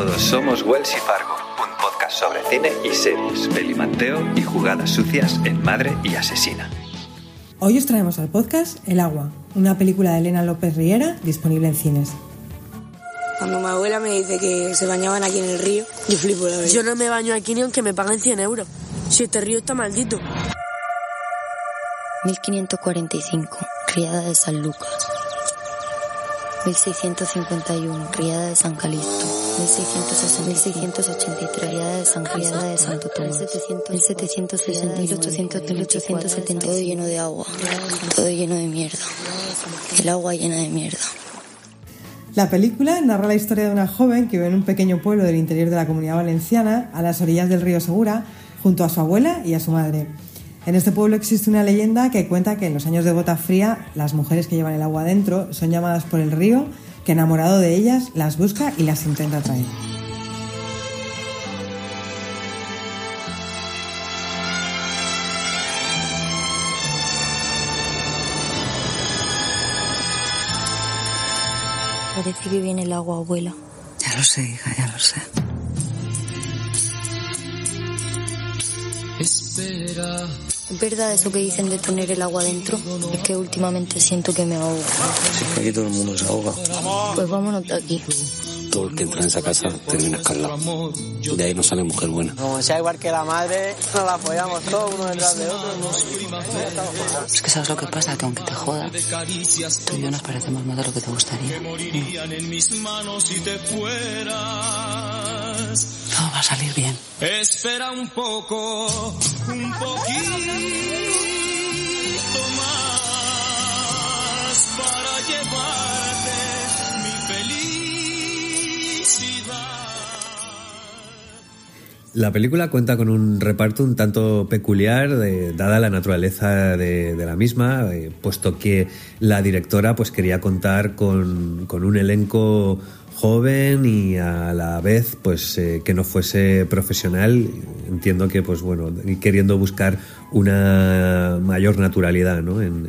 Todos, somos Wells y Fargo, un podcast sobre cine y series, pelimanteo y jugadas sucias en Madre y Asesina. Hoy os traemos al podcast El agua, una película de Elena López Riera disponible en cines. Cuando mi abuela me dice que se bañaban aquí en el río, yo flipo la verdad. Yo no me baño aquí ni aunque me paguen 100 euros. Si este río está maldito. 1545, criada de San Lucas. 1651, criada de San Calixto. 1683, criada de San Criada de Santo Tomás. 1760, 1870, todo lleno de agua, todo lleno de mierda. El agua llena de mierda. La película narra la historia de una joven que vive en un pequeño pueblo del interior de la comunidad valenciana, a las orillas del río Segura, junto a su abuela y a su madre. En este pueblo existe una leyenda que cuenta que en los años de bota fría las mujeres que llevan el agua adentro son llamadas por el río que enamorado de ellas las busca y las intenta traer. Parece que viene el agua, abuela. Ya lo sé, hija, ya lo sé. Espera. ¿Es verdad eso que dicen de tener el agua dentro? Es que últimamente siento que me ahogo. Si aquí todo el mundo se ahoga. Pues vámonos de aquí. Todo el que entra en esa casa termina escalado. De ahí no sale mujer buena. Como sea igual que la madre, nos la apoyamos todos uno detrás de otro. Es que sabes lo que pasa, que aunque te joda, tú y yo nos parecemos más de lo que te gustaría. Todo va a salir bien. Espera un poco, un poquito más para llevarte mi felicidad. La película cuenta con un reparto un tanto peculiar, dada la naturaleza de, de la misma, eh, puesto que la directora pues quería contar con, con un elenco joven y a la vez pues eh, que no fuese profesional entiendo que pues bueno y queriendo buscar una mayor naturalidad ¿no? en,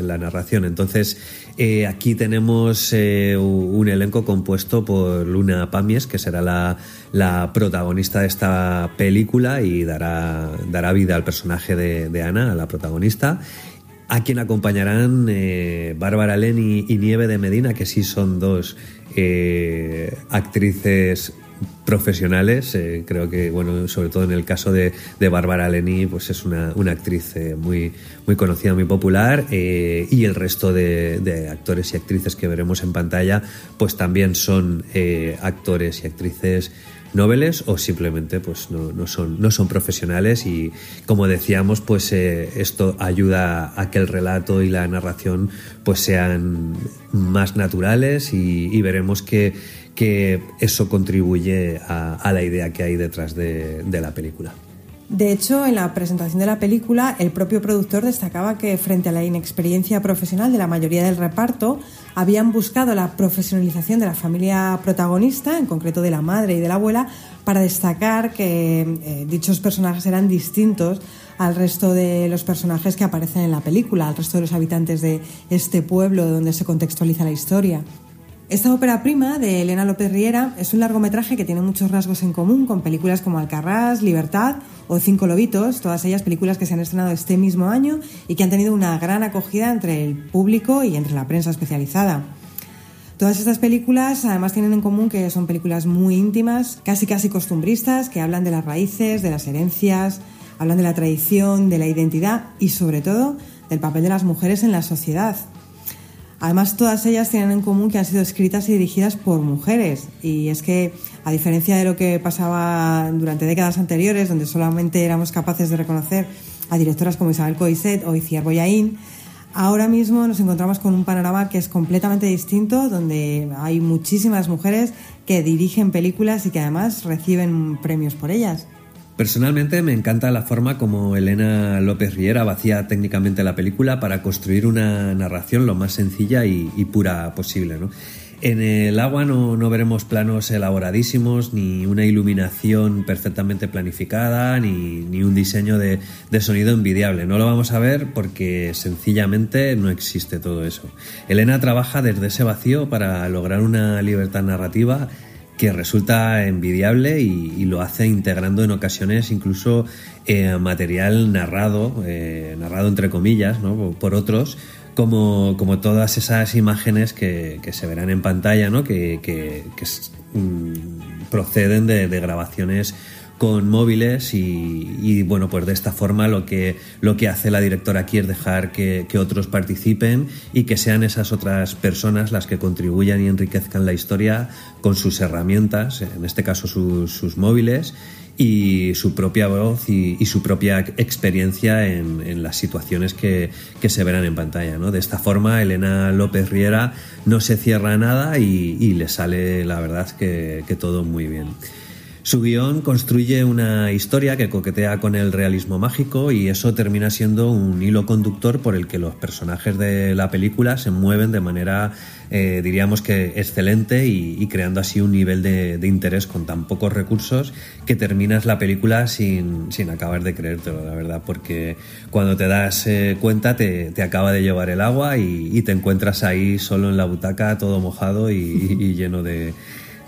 la narración entonces eh, aquí tenemos eh, un elenco compuesto por Luna Pamies que será la, la protagonista de esta película y dará, dará vida al personaje de, de Ana, a la protagonista a quien acompañarán Bárbara Leni y Nieve de Medina, que sí son dos eh, actrices profesionales. eh, creo que, bueno, sobre todo en el caso de, de Bárbara Leni, pues es una, una actriz eh, muy, muy conocida, muy popular. eh, y el resto de, actores y actrices que veremos en pantalla, pues también son actores y actrices noveles o simplemente pues no, no son no son profesionales y como decíamos pues esto ayuda a que el relato y la narración pues sean más naturales y veremos que, que eso contribuye a, la idea que hay detrás de, de la película. De hecho, en la presentación de la película, el propio productor destacaba que frente a la inexperiencia profesional de la mayoría del reparto, habían buscado la profesionalización de la familia protagonista, en concreto de la madre y de la abuela, para destacar que eh, dichos personajes eran distintos al resto de los personajes que aparecen en la película, al resto de los habitantes de este pueblo donde se contextualiza la historia. Esta ópera prima de Elena López Riera es un largometraje que tiene muchos rasgos en común con películas como Alcarrás, Libertad o Cinco Lobitos, todas ellas películas que se han estrenado este mismo año y que han tenido una gran acogida entre el público y entre la prensa especializada. Todas estas películas además tienen en común que son películas muy íntimas, casi casi costumbristas, que hablan de las raíces, de las herencias, hablan de la tradición, de la identidad y sobre todo del papel de las mujeres en la sociedad. Además, todas ellas tienen en común que han sido escritas y dirigidas por mujeres. Y es que, a diferencia de lo que pasaba durante décadas anteriores, donde solamente éramos capaces de reconocer a directoras como Isabel Coixet o Iciar Boyaín, ahora mismo nos encontramos con un panorama que es completamente distinto, donde hay muchísimas mujeres que dirigen películas y que además reciben premios por ellas. Personalmente me encanta la forma como Elena López Riera vacía técnicamente la película para construir una narración lo más sencilla y, pura posible. En el agua no, no veremos planos elaboradísimos, ni una iluminación perfectamente planificada, ni, ni un diseño de, de sonido envidiable. No lo vamos a ver porque sencillamente no existe todo eso. Elena trabaja desde ese vacío para lograr una libertad narrativa que resulta envidiable y, lo hace integrando en ocasiones incluso eh, material narrado, eh, narrado entre comillas, ¿no? por otros, como, como, todas esas imágenes que, que, se verán en pantalla, ¿no? que, que, que mm, proceden de, de grabaciones con móviles y, bueno, pues de esta forma lo que, lo que hace la directora aquí es dejar que, otros participen y que sean esas otras personas las que contribuyan y enriquezcan la historia con sus herramientas, en este caso sus, móviles y su propia voz y, su propia experiencia en, las situaciones que, se verán en pantalla. ¿no? De esta forma, Elena López Riera no se cierra nada y, le sale, la verdad, que, que todo muy bien. Su guion construye una historia que coquetea con el realismo mágico y eso termina siendo un hilo conductor por el que los personajes de la película se mueven de manera, eh, diríamos que excelente y, creando así un nivel de, interés con tan pocos recursos que terminas la película sin, acabar de creértelo, la verdad, porque cuando te das eh, cuenta te, acaba de llevar el agua y, te encuentras ahí solo en la butaca todo mojado y lleno de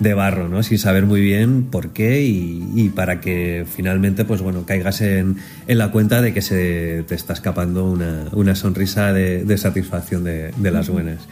de barro, ¿no? Sin saber muy bien por qué y, para que finalmente, pues bueno, caigas en, la cuenta de que se te está escapando una, sonrisa de, satisfacción de, las buenas.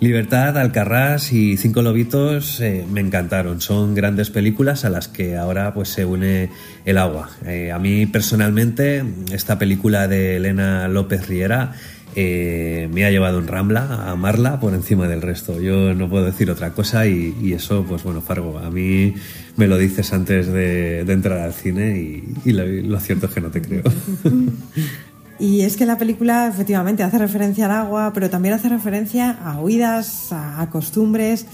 Libertad, Alcarrás y Cinco Lobitos eh, me encantaron. Son grandes películas a las que ahora pues se une el agua. Eh, a mí personalmente esta película de Elena López Riera eh, me ha llevado en Rambla a amarla por encima del resto. Yo no puedo decir otra cosa y, eso, pues bueno, Fargo, a mí me lo dices antes de, entrar al cine y, lo, cierto es que no te creo. Y es que la película efectivamente hace referencia al agua, pero también hace referencia a oídas, a, costumbres,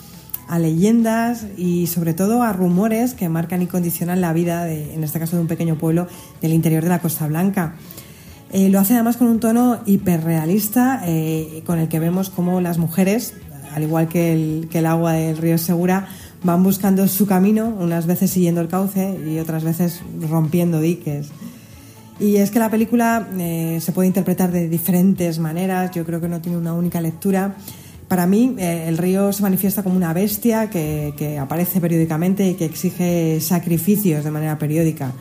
a leyendas y sobre todo a rumores que marcan y condicionan la vida, en este caso de un pequeño pueblo del interior de la Costa Blanca. Eh, lo hace además con un tono hiperrealista, eh, con el que vemos cómo las mujeres, al igual que el, que el agua del río Segura, van buscando su camino, unas veces siguiendo el cauce y otras veces rompiendo diques. Y es que la película eh, se puede interpretar de diferentes maneras, yo creo que no tiene una única lectura. Para mí, el río se manifiesta como una bestia que, que aparece periódicamente y que exige sacrificios de manera periódica.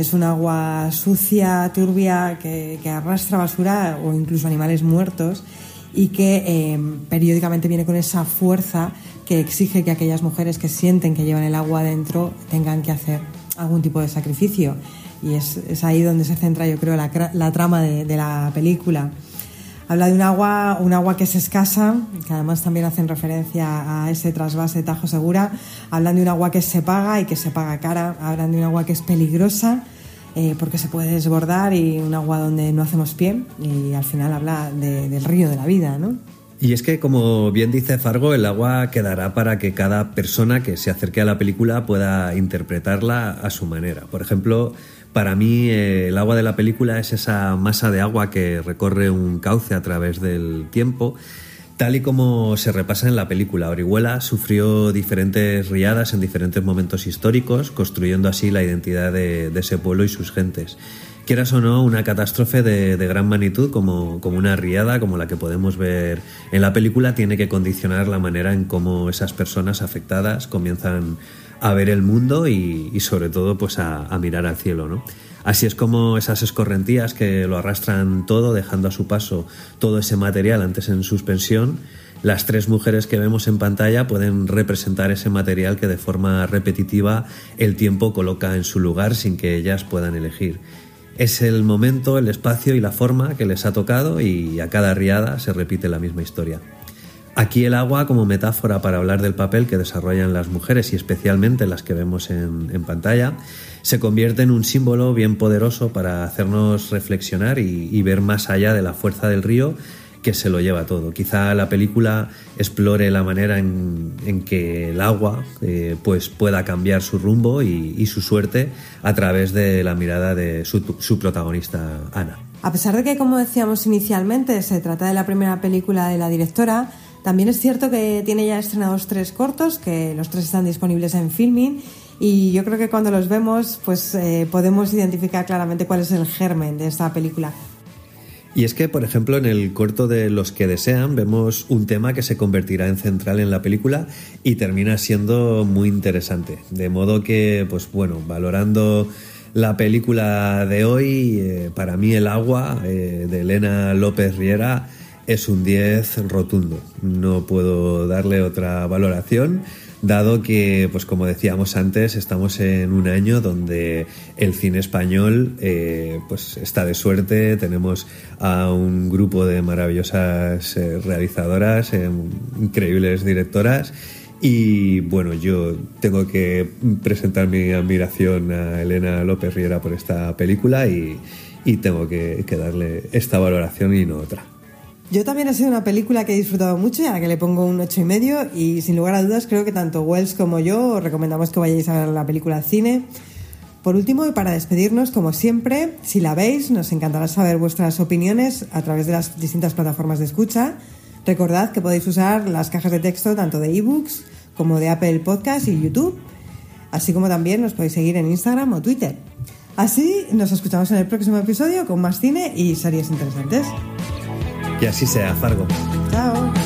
Es un agua sucia, turbia, que, arrastra basura o incluso animales muertos y que eh, periódicamente viene con esa fuerza que exige que aquellas mujeres que sienten que llevan el agua adentro tengan que hacer algún tipo de sacrificio. Y es, ahí donde se centra, yo creo, la, trama de, de, la película. Habla de un agua, un agua que es escasa, que además también hacen referencia a ese trasvase Tajo Segura. Hablan de un agua que se paga y que se paga cara. Hablan de un agua que es peligrosa eh, porque se puede desbordar y un agua donde no hacemos pie. Y al final habla del río de la vida, ¿no? Y es que, como bien dice Fargo, el agua quedará para que cada persona que se acerque a la película pueda interpretarla a su manera. Por ejemplo, para mí eh, el agua de la película es esa masa de agua que recorre un cauce a través del tiempo. Tal y como se repasa en la película, Orihuela sufrió diferentes riadas en diferentes momentos históricos, construyendo así la identidad de, ese pueblo y sus gentes. Quieras o no, una catástrofe de, gran magnitud como, como, una riada, como la que podemos ver en la película, tiene que condicionar la manera en cómo esas personas afectadas comienzan a ver el mundo y, sobre todo pues a, mirar al cielo, ¿no? Así es como esas escorrentías que lo arrastran todo, dejando a su paso todo ese material antes en suspensión, las tres mujeres que vemos en pantalla pueden representar ese material que de forma repetitiva el tiempo coloca en su lugar sin que ellas puedan elegir. Es el momento, el espacio y la forma que les ha tocado y a cada riada se repite la misma historia. Aquí el agua como metáfora para hablar del papel que desarrollan las mujeres y especialmente las que vemos en, pantalla, se convierte en un símbolo bien poderoso para hacernos reflexionar y, ver más allá de la fuerza del río que se lo lleva todo. Quizá la película explore la manera en, que el agua eh, pues pueda cambiar su rumbo y, su suerte a través de la mirada de su protagonista, Ana. A pesar de que, como decíamos inicialmente, se trata de la primera película de la directora, también es cierto que tiene ya estrenados tres cortos, que los tres están disponibles en Filming y yo creo que cuando los vemos pues eh, podemos identificar claramente cuál es el germen de esta película. Y es que, por ejemplo, en el corto de Los que desean vemos un tema que se convertirá en central en la película y termina siendo muy interesante. De modo que, pues bueno, valorando la película de hoy, eh, para mí El agua eh, de Elena López Riera es un 10 rotundo. No puedo darle otra valoración dado que, pues como decíamos antes, estamos en un año donde el cine español eh, pues está de suerte, tenemos a un grupo de maravillosas eh, realizadoras, eh, increíbles directoras. Y bueno, yo tengo que presentar mi admiración a Elena López Riera por esta película y, tengo que darle esta valoración y no otra. Yo también ha sido una película que he disfrutado mucho y a la que le pongo un ocho y medio y sin lugar a dudas creo que tanto Wells como yo os recomendamos que vayáis a ver la película al cine. Por último, y para despedirnos, como siempre, si la veis, nos encantará saber vuestras opiniones a través de las distintas plataformas de escucha. Recordad que podéis usar las cajas de texto tanto de ebooks como de Apple Podcast y YouTube, así como también nos podéis seguir en Instagram o Twitter. Así, nos escuchamos en el próximo episodio con más cine y series interesantes. Y así sea, Fargo. Chao.